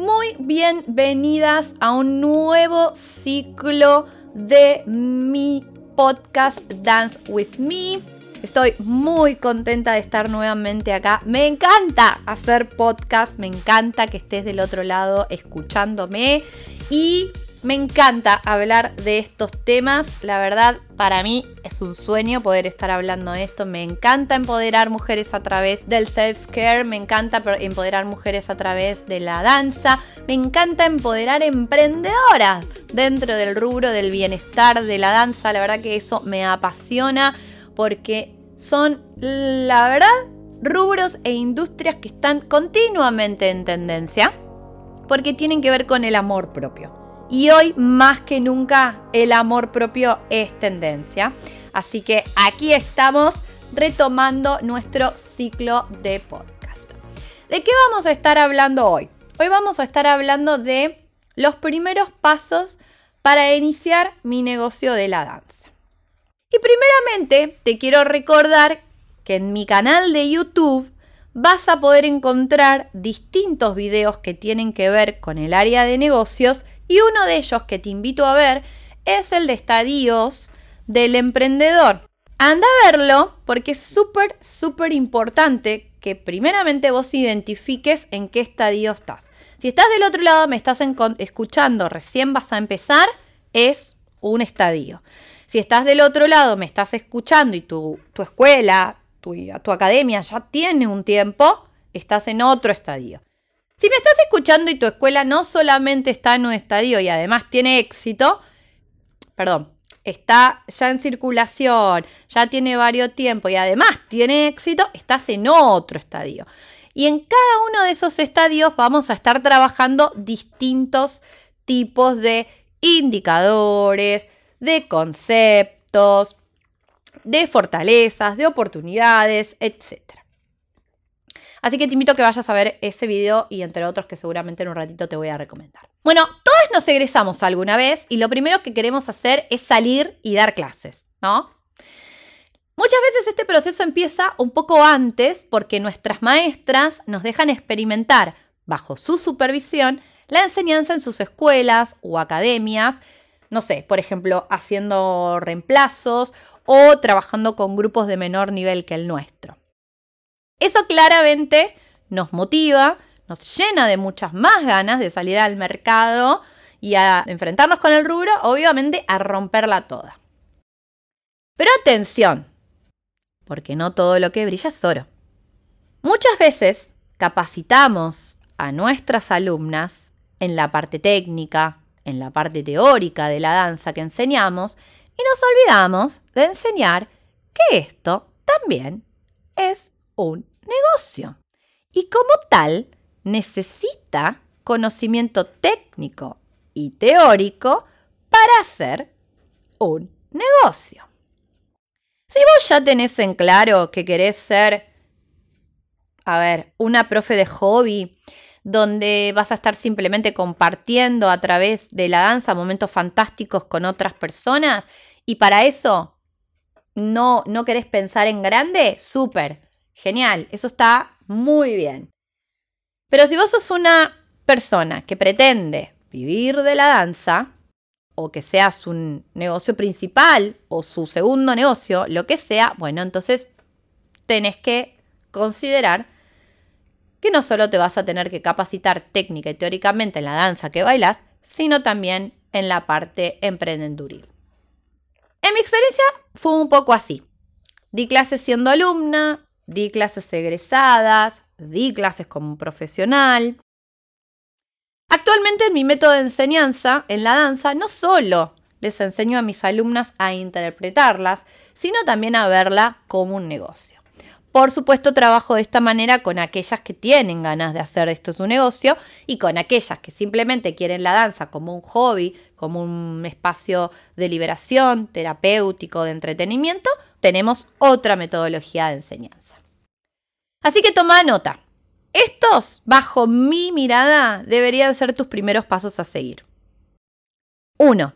muy bienvenidas a un nuevo ciclo de mi podcast Dance with Me. Estoy muy contenta de estar nuevamente acá. Me encanta hacer podcast, me encanta que estés del otro lado escuchándome y me encanta hablar de estos temas. La verdad, para mí es un sueño poder estar hablando de esto. Me encanta empoderar mujeres a través del self-care. Me encanta empoderar mujeres a través de la danza. Me encanta empoderar emprendedoras dentro del rubro del bienestar de la danza. La verdad que eso me apasiona porque son, la verdad, rubros e industrias que están continuamente en tendencia porque tienen que ver con el amor propio. Y hoy más que nunca el amor propio es tendencia. Así que aquí estamos retomando nuestro ciclo de podcast. ¿De qué vamos a estar hablando hoy? Hoy vamos a estar hablando de los primeros pasos para iniciar mi negocio de la danza. Y primeramente te quiero recordar que en mi canal de YouTube vas a poder encontrar distintos videos que tienen que ver con el área de negocios y uno de ellos que te invito a ver es el de estadios del emprendedor. Anda a verlo porque es súper, súper importante que primeramente vos identifiques en qué estadio estás. Si estás del otro lado, me estás escuchando, recién vas a empezar, es un estadio. Si estás del otro lado, me estás escuchando y tu, escuela, tu, tu academia ya tiene un tiempo, estás en otro estadio. Si me estás escuchando y tu escuela no solamente está en un estadio y además tiene éxito, perdón, está ya en circulación, ya tiene varios tiempos y además tiene éxito, estás en otro estadio. Y en cada uno de esos estadios vamos a estar trabajando distintos tipos de indicadores, de conceptos, de fortalezas, de oportunidades, etc. Así que te invito a que vayas a ver ese video y entre otros que seguramente en un ratito te voy a recomendar. Bueno, todos nos egresamos alguna vez y lo primero que queremos hacer es salir y dar clases, ¿no? Muchas veces este proceso empieza un poco antes porque nuestras maestras nos dejan experimentar bajo su supervisión la enseñanza en sus escuelas o academias, no sé, por ejemplo, haciendo reemplazos o trabajando con grupos de menor nivel que el nuestro. Eso claramente nos motiva, nos llena de muchas más ganas de salir al mercado y a enfrentarnos con el rubro, obviamente a romperla toda. Pero atención, porque no todo lo que brilla es oro. Muchas veces capacitamos a nuestras alumnas en la parte técnica, en la parte teórica de la danza que enseñamos y nos olvidamos de enseñar que esto también es un negocio. Y como tal, necesita conocimiento técnico y teórico para hacer un negocio. Si vos ya tenés en claro que querés ser, a ver, una profe de hobby, donde vas a estar simplemente compartiendo a través de la danza momentos fantásticos con otras personas, y para eso no, no querés pensar en grande, súper. Genial, eso está muy bien. Pero si vos sos una persona que pretende vivir de la danza, o que sea su negocio principal o su segundo negocio, lo que sea, bueno, entonces tenés que considerar que no solo te vas a tener que capacitar técnica y teóricamente en la danza que bailas, sino también en la parte emprendeduril. En mi experiencia fue un poco así. Di clases siendo alumna, di clases egresadas, di clases como profesional. Actualmente en mi método de enseñanza en la danza no solo les enseño a mis alumnas a interpretarlas, sino también a verla como un negocio. Por supuesto, trabajo de esta manera con aquellas que tienen ganas de hacer esto su negocio y con aquellas que simplemente quieren la danza como un hobby, como un espacio de liberación, terapéutico, de entretenimiento, tenemos otra metodología de enseñanza. Así que toma nota. Estos, bajo mi mirada, deberían ser tus primeros pasos a seguir. 1.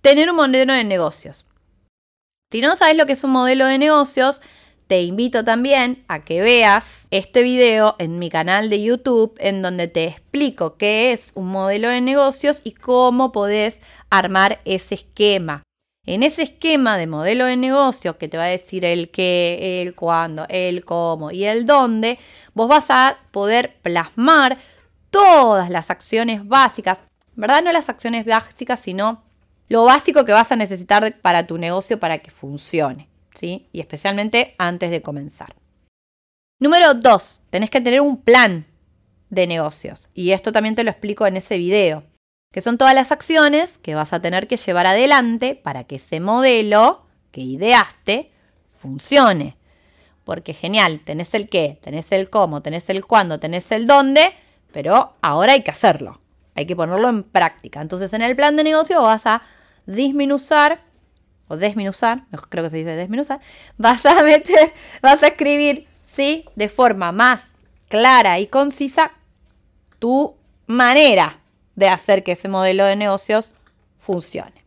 Tener un modelo de negocios. Si no sabes lo que es un modelo de negocios, te invito también a que veas este video en mi canal de YouTube en donde te explico qué es un modelo de negocios y cómo podés armar ese esquema. En ese esquema de modelo de negocio que te va a decir el qué, el cuándo, el cómo y el dónde, vos vas a poder plasmar todas las acciones básicas, ¿verdad? No las acciones básicas, sino lo básico que vas a necesitar para tu negocio para que funcione. ¿sí? Y especialmente antes de comenzar. Número dos, tenés que tener un plan de negocios. Y esto también te lo explico en ese video, que son todas las acciones que vas a tener que llevar adelante para que ese modelo que ideaste funcione. Porque genial, tenés el qué, tenés el cómo, tenés el cuándo, tenés el dónde, pero ahora hay que hacerlo. Hay que ponerlo en práctica. Entonces en el plan de negocio vas a disminuir o desminuzar, creo que se dice desminuzar, vas a meter, vas a escribir, ¿sí? De forma más clara y concisa tu manera de hacer que ese modelo de negocios funcione.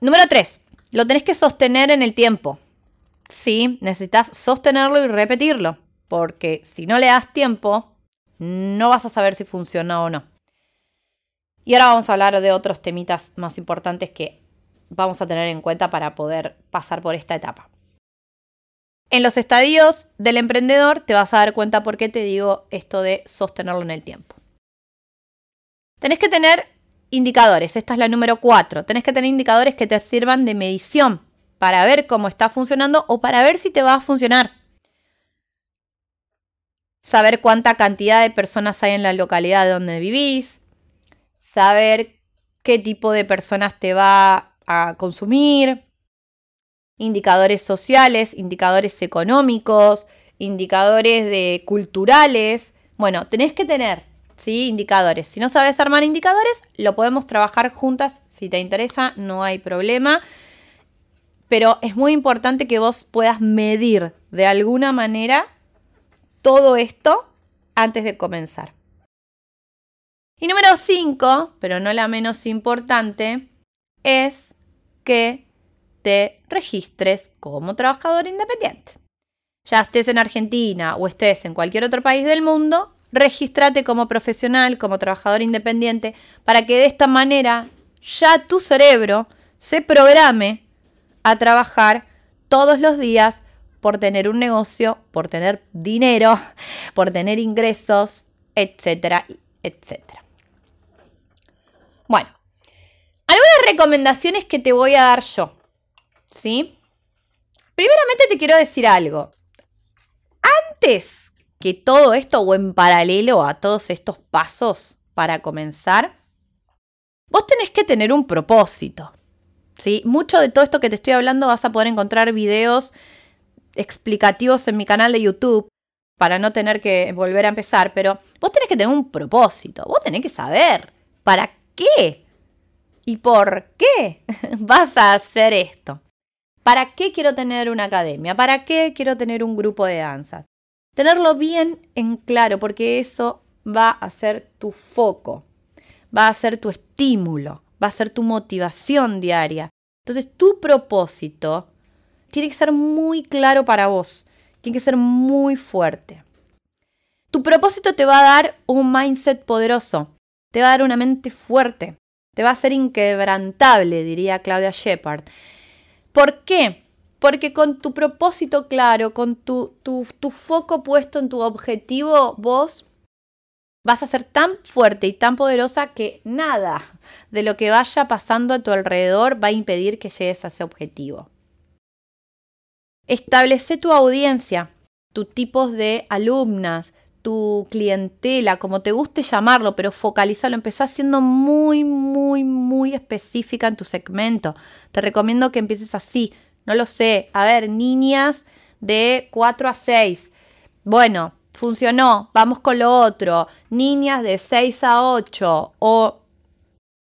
Número 3. Lo tenés que sostener en el tiempo. Sí, necesitas sostenerlo y repetirlo, porque si no le das tiempo, no vas a saber si funciona o no. Y ahora vamos a hablar de otros temitas más importantes que vamos a tener en cuenta para poder pasar por esta etapa. En los estadios del emprendedor te vas a dar cuenta por qué te digo esto de sostenerlo en el tiempo. Tenés que tener indicadores, esta es la número 4. Tenés que tener indicadores que te sirvan de medición para ver cómo está funcionando o para ver si te va a funcionar. Saber cuánta cantidad de personas hay en la localidad donde vivís. Saber qué tipo de personas te va a consumir, indicadores sociales, indicadores económicos, indicadores de culturales. Bueno, tenés que tener, ¿sí? Indicadores. Si no sabes armar indicadores, lo podemos trabajar juntas. Si te interesa, no hay problema. Pero es muy importante que vos puedas medir de alguna manera todo esto antes de comenzar. Y número 5, pero no la menos importante, es que te registres como trabajador independiente. Ya estés en Argentina o estés en cualquier otro país del mundo, regístrate como profesional, como trabajador independiente, para que de esta manera ya tu cerebro se programe a trabajar todos los días por tener un negocio, por tener dinero, por tener ingresos, etcétera, etcétera. Bueno, algunas recomendaciones que te voy a dar yo. ¿Sí? Primeramente te quiero decir algo. Antes que todo esto o en paralelo a todos estos pasos para comenzar, vos tenés que tener un propósito. ¿Sí? Mucho de todo esto que te estoy hablando vas a poder encontrar videos explicativos en mi canal de YouTube para no tener que volver a empezar, pero vos tenés que tener un propósito, vos tenés que saber para qué ¿Y por qué vas a hacer esto? ¿Para qué quiero tener una academia? ¿Para qué quiero tener un grupo de danza? Tenerlo bien en claro, porque eso va a ser tu foco, va a ser tu estímulo, va a ser tu motivación diaria. Entonces, tu propósito tiene que ser muy claro para vos, tiene que ser muy fuerte. Tu propósito te va a dar un mindset poderoso, te va a dar una mente fuerte, te va a ser inquebrantable, diría Claudia Shepard. ¿Por qué? Porque con tu propósito claro, con tu, tu, tu foco puesto en tu objetivo, vos vas a ser tan fuerte y tan poderosa que nada de lo que vaya pasando a tu alrededor va a impedir que llegues a ese objetivo. Establece tu audiencia, tus tipos de alumnas, tu clientela, como te guste llamarlo, pero focalízalo, empezá siendo muy, muy, muy específica en tu segmento. Te recomiendo que empieces así, no lo sé, a ver, niñas de 4 a 6. Bueno, funcionó, vamos con lo otro, niñas de 6 a 8 o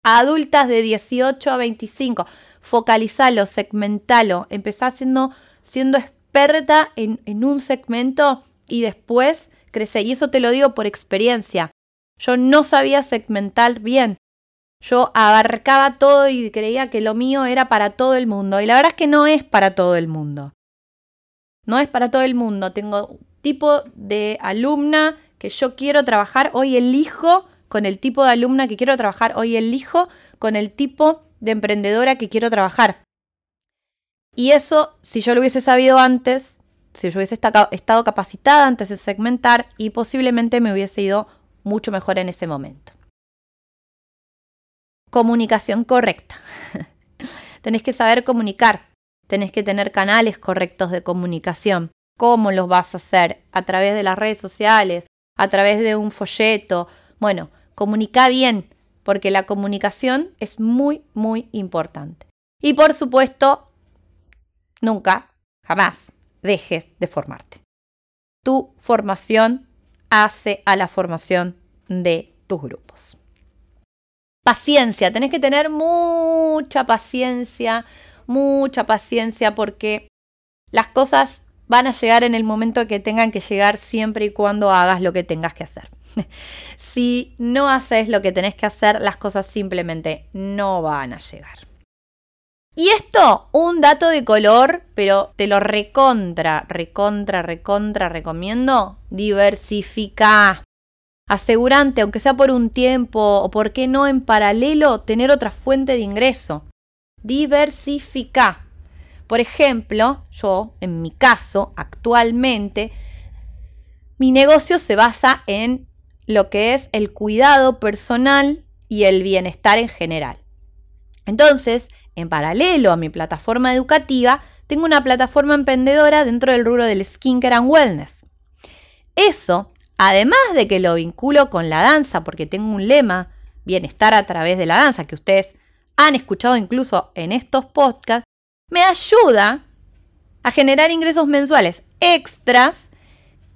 adultas de 18 a 25. Focalizalo, segmentalo, empezá siendo, experta en, en un segmento y después crece. Y eso te lo digo por experiencia. Yo no sabía segmentar bien. Yo abarcaba todo y creía que lo mío era para todo el mundo. Y la verdad es que no es para todo el mundo. No es para todo el mundo. Tengo tipo de alumna que yo quiero trabajar, hoy elijo con el tipo de alumna que quiero trabajar, hoy elijo con el tipo de emprendedora que quiero trabajar. Y eso, si yo lo hubiese sabido antes, si yo hubiese estado capacitada antes de segmentar y posiblemente me hubiese ido mucho mejor en ese momento. Comunicación correcta. tenés que saber comunicar, tenés que tener canales correctos de comunicación. ¿Cómo los vas a hacer? A través de las redes sociales, a través de un folleto. Bueno, comunica bien, porque la comunicación es muy, muy importante. Y por supuesto, nunca, jamás dejes de formarte. Tu formación hace a la formación de tus grupos. Paciencia, tenés que tener mucha paciencia, mucha paciencia porque las cosas van a llegar en el momento que tengan que llegar siempre y cuando hagas lo que tengas que hacer. si no haces lo que tenés que hacer, las cosas simplemente no van a llegar. Y esto, un dato de color, pero te lo recontra, recontra, recontra recomiendo. Diversifica. Asegurante, aunque sea por un tiempo o por qué no en paralelo, tener otra fuente de ingreso. Diversifica. Por ejemplo, yo, en mi caso, actualmente, mi negocio se basa en lo que es el cuidado personal y el bienestar en general. Entonces, en paralelo a mi plataforma educativa, tengo una plataforma emprendedora dentro del rubro del skincare and wellness. Eso, además de que lo vinculo con la danza, porque tengo un lema, bienestar a través de la danza, que ustedes han escuchado incluso en estos podcasts, me ayuda a generar ingresos mensuales extras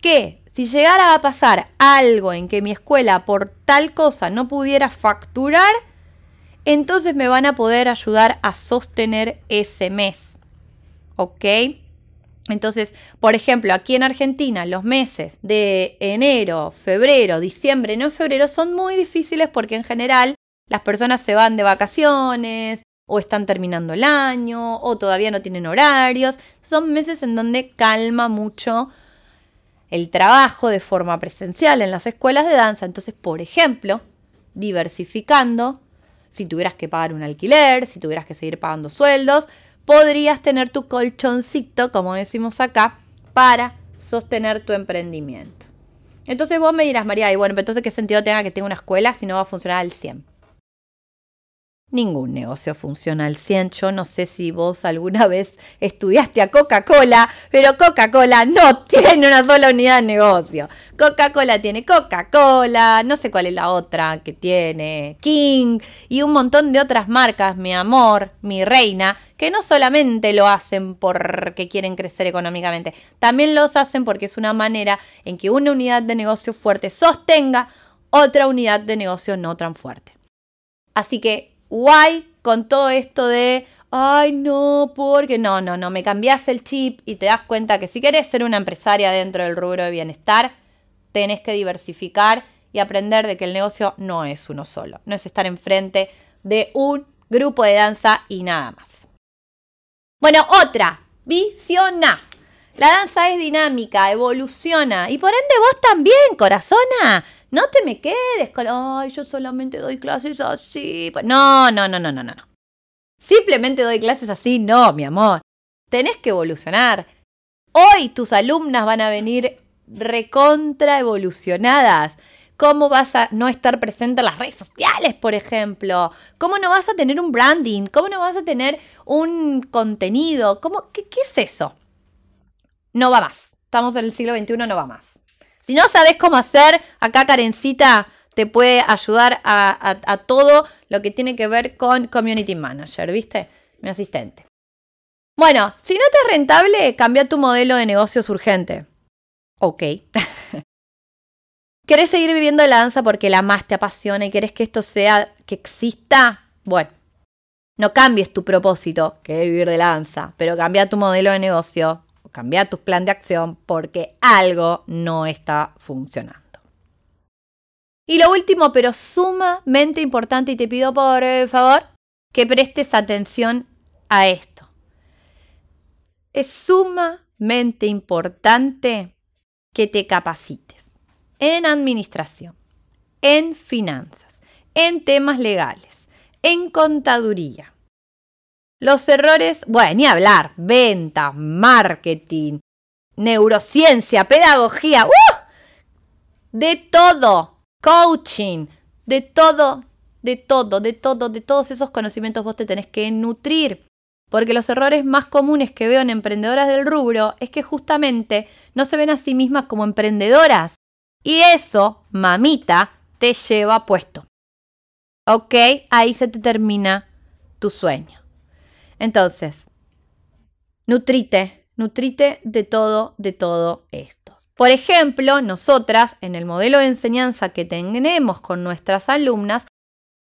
que si llegara a pasar algo en que mi escuela por tal cosa no pudiera facturar, entonces me van a poder ayudar a sostener ese mes. ¿Ok? Entonces, por ejemplo, aquí en Argentina los meses de enero, febrero, diciembre, no febrero son muy difíciles porque en general las personas se van de vacaciones o están terminando el año o todavía no tienen horarios. Son meses en donde calma mucho el trabajo de forma presencial en las escuelas de danza. Entonces, por ejemplo, diversificando si tuvieras que pagar un alquiler, si tuvieras que seguir pagando sueldos, podrías tener tu colchoncito, como decimos acá, para sostener tu emprendimiento. Entonces vos me dirás, María, y bueno, entonces qué sentido tenga que tenga una escuela si no va a funcionar al 100. Ningún negocio funciona al 100. Yo no sé si vos alguna vez estudiaste a Coca-Cola, pero Coca-Cola no tiene una sola unidad de negocio. Coca-Cola tiene Coca-Cola, no sé cuál es la otra que tiene, King y un montón de otras marcas, mi amor, mi reina, que no solamente lo hacen porque quieren crecer económicamente, también los hacen porque es una manera en que una unidad de negocio fuerte sostenga otra unidad de negocio no tan fuerte. Así que guay con todo esto de, ay no, porque no, no, no, me cambias el chip y te das cuenta que si querés ser una empresaria dentro del rubro de bienestar, tenés que diversificar y aprender de que el negocio no es uno solo, no es estar enfrente de un grupo de danza y nada más. Bueno, otra, visiona. La danza es dinámica, evoluciona y por ende vos también, corazona. No te me quedes con, ay, yo solamente doy clases así. Pues, no, no, no, no, no, no. Simplemente doy clases así, no, mi amor. Tenés que evolucionar. Hoy tus alumnas van a venir recontra evolucionadas. ¿Cómo vas a no estar presente en las redes sociales, por ejemplo? ¿Cómo no vas a tener un branding? ¿Cómo no vas a tener un contenido? ¿Cómo, qué, qué es eso? No va más. Estamos en el siglo XXI, no va más. Si no sabes cómo hacer, acá Karencita te puede ayudar a, todo lo que tiene que ver con Community Manager, ¿viste? Mi asistente. Bueno, si no te es rentable, cambia tu modelo de negocios urgente. Ok. ¿Querés seguir viviendo la danza porque la más te apasiona y querés que esto sea, que exista? Bueno, no cambies tu propósito, que es vivir de la danza, pero cambia tu modelo de negocio cambiar tu plan de acción porque algo no está funcionando. Y lo último, pero sumamente importante, y te pido por eh, favor que prestes atención a esto. Es sumamente importante que te capacites en administración, en finanzas, en temas legales, en contaduría. Los errores, bueno, ni hablar, venta, marketing, neurociencia, pedagogía, ¡uh! de todo, coaching, de todo, de todo, de todo, de todos esos conocimientos vos te tenés que nutrir. Porque los errores más comunes que veo en emprendedoras del rubro es que justamente no se ven a sí mismas como emprendedoras. Y eso, mamita, te lleva puesto. ¿Ok? Ahí se te termina tu sueño. Entonces, nutrite, nutrite de todo, de todo esto. Por ejemplo, nosotras en el modelo de enseñanza que tenemos con nuestras alumnas,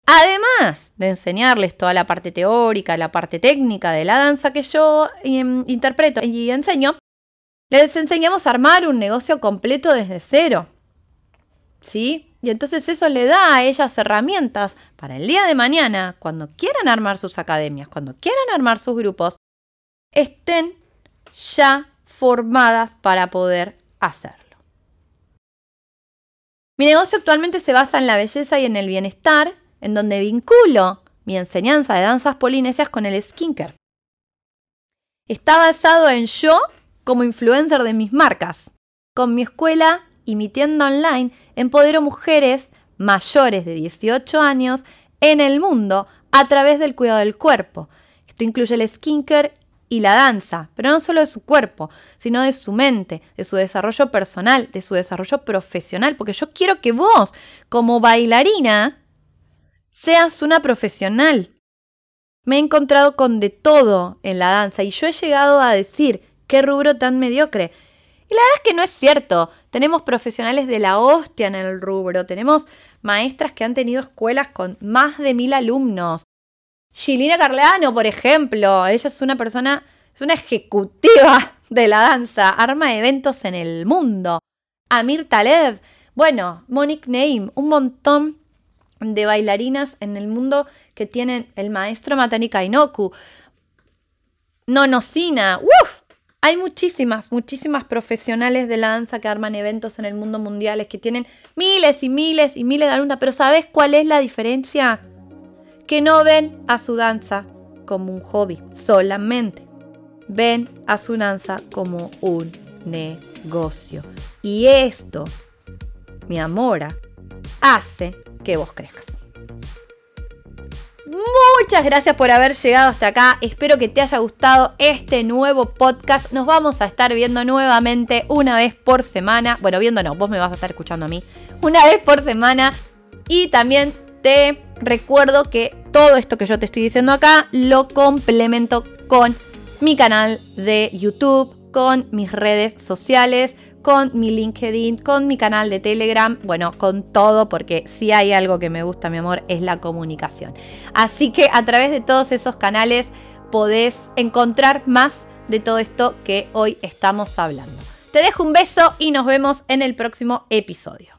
Además de enseñarles toda la parte teórica, la parte técnica de la danza que yo em, interpreto y enseño, les enseñamos a armar un negocio completo desde cero. ¿Sí? Y entonces eso le da a ellas herramientas para el día de mañana, cuando quieran armar sus academias, cuando quieran armar sus grupos, estén ya formadas para poder hacerlo. Mi negocio actualmente se basa en la belleza y en el bienestar en donde vinculo mi enseñanza de danzas polinesias con el skincare. Está basado en yo como influencer de mis marcas. Con mi escuela y mi tienda online empodero mujeres mayores de 18 años en el mundo a través del cuidado del cuerpo. Esto incluye el skincare y la danza, pero no solo de su cuerpo, sino de su mente, de su desarrollo personal, de su desarrollo profesional, porque yo quiero que vos, como bailarina, seas una profesional. Me he encontrado con de todo en la danza y yo he llegado a decir, qué rubro tan mediocre. Y la verdad es que no es cierto. Tenemos profesionales de la hostia en el rubro, tenemos maestras que han tenido escuelas con más de mil alumnos. Gilina Carleano, por ejemplo, ella es una persona, es una ejecutiva de la danza, arma eventos en el mundo. Amir Taleb, bueno, Monique Naim, un montón de bailarinas en el mundo que tienen el maestro Matani Kainoku. Nonosina, ¡Uf! Hay muchísimas, muchísimas profesionales de la danza que arman eventos en el mundo mundiales, que tienen miles y miles y miles de alumnas, pero ¿sabes cuál es la diferencia? Que no ven a su danza como un hobby solamente. Ven a su danza como un negocio. Y esto, mi amora, hace que vos crezcas. Muchas gracias por haber llegado hasta acá. Espero que te haya gustado este nuevo podcast. Nos vamos a estar viendo nuevamente una vez por semana. Bueno, viendo no, vos me vas a estar escuchando a mí. Una vez por semana. Y también te recuerdo que todo esto que yo te estoy diciendo acá lo complemento con mi canal de YouTube, con mis redes sociales con mi LinkedIn, con mi canal de Telegram, bueno, con todo, porque si hay algo que me gusta, mi amor, es la comunicación. Así que a través de todos esos canales podés encontrar más de todo esto que hoy estamos hablando. Te dejo un beso y nos vemos en el próximo episodio.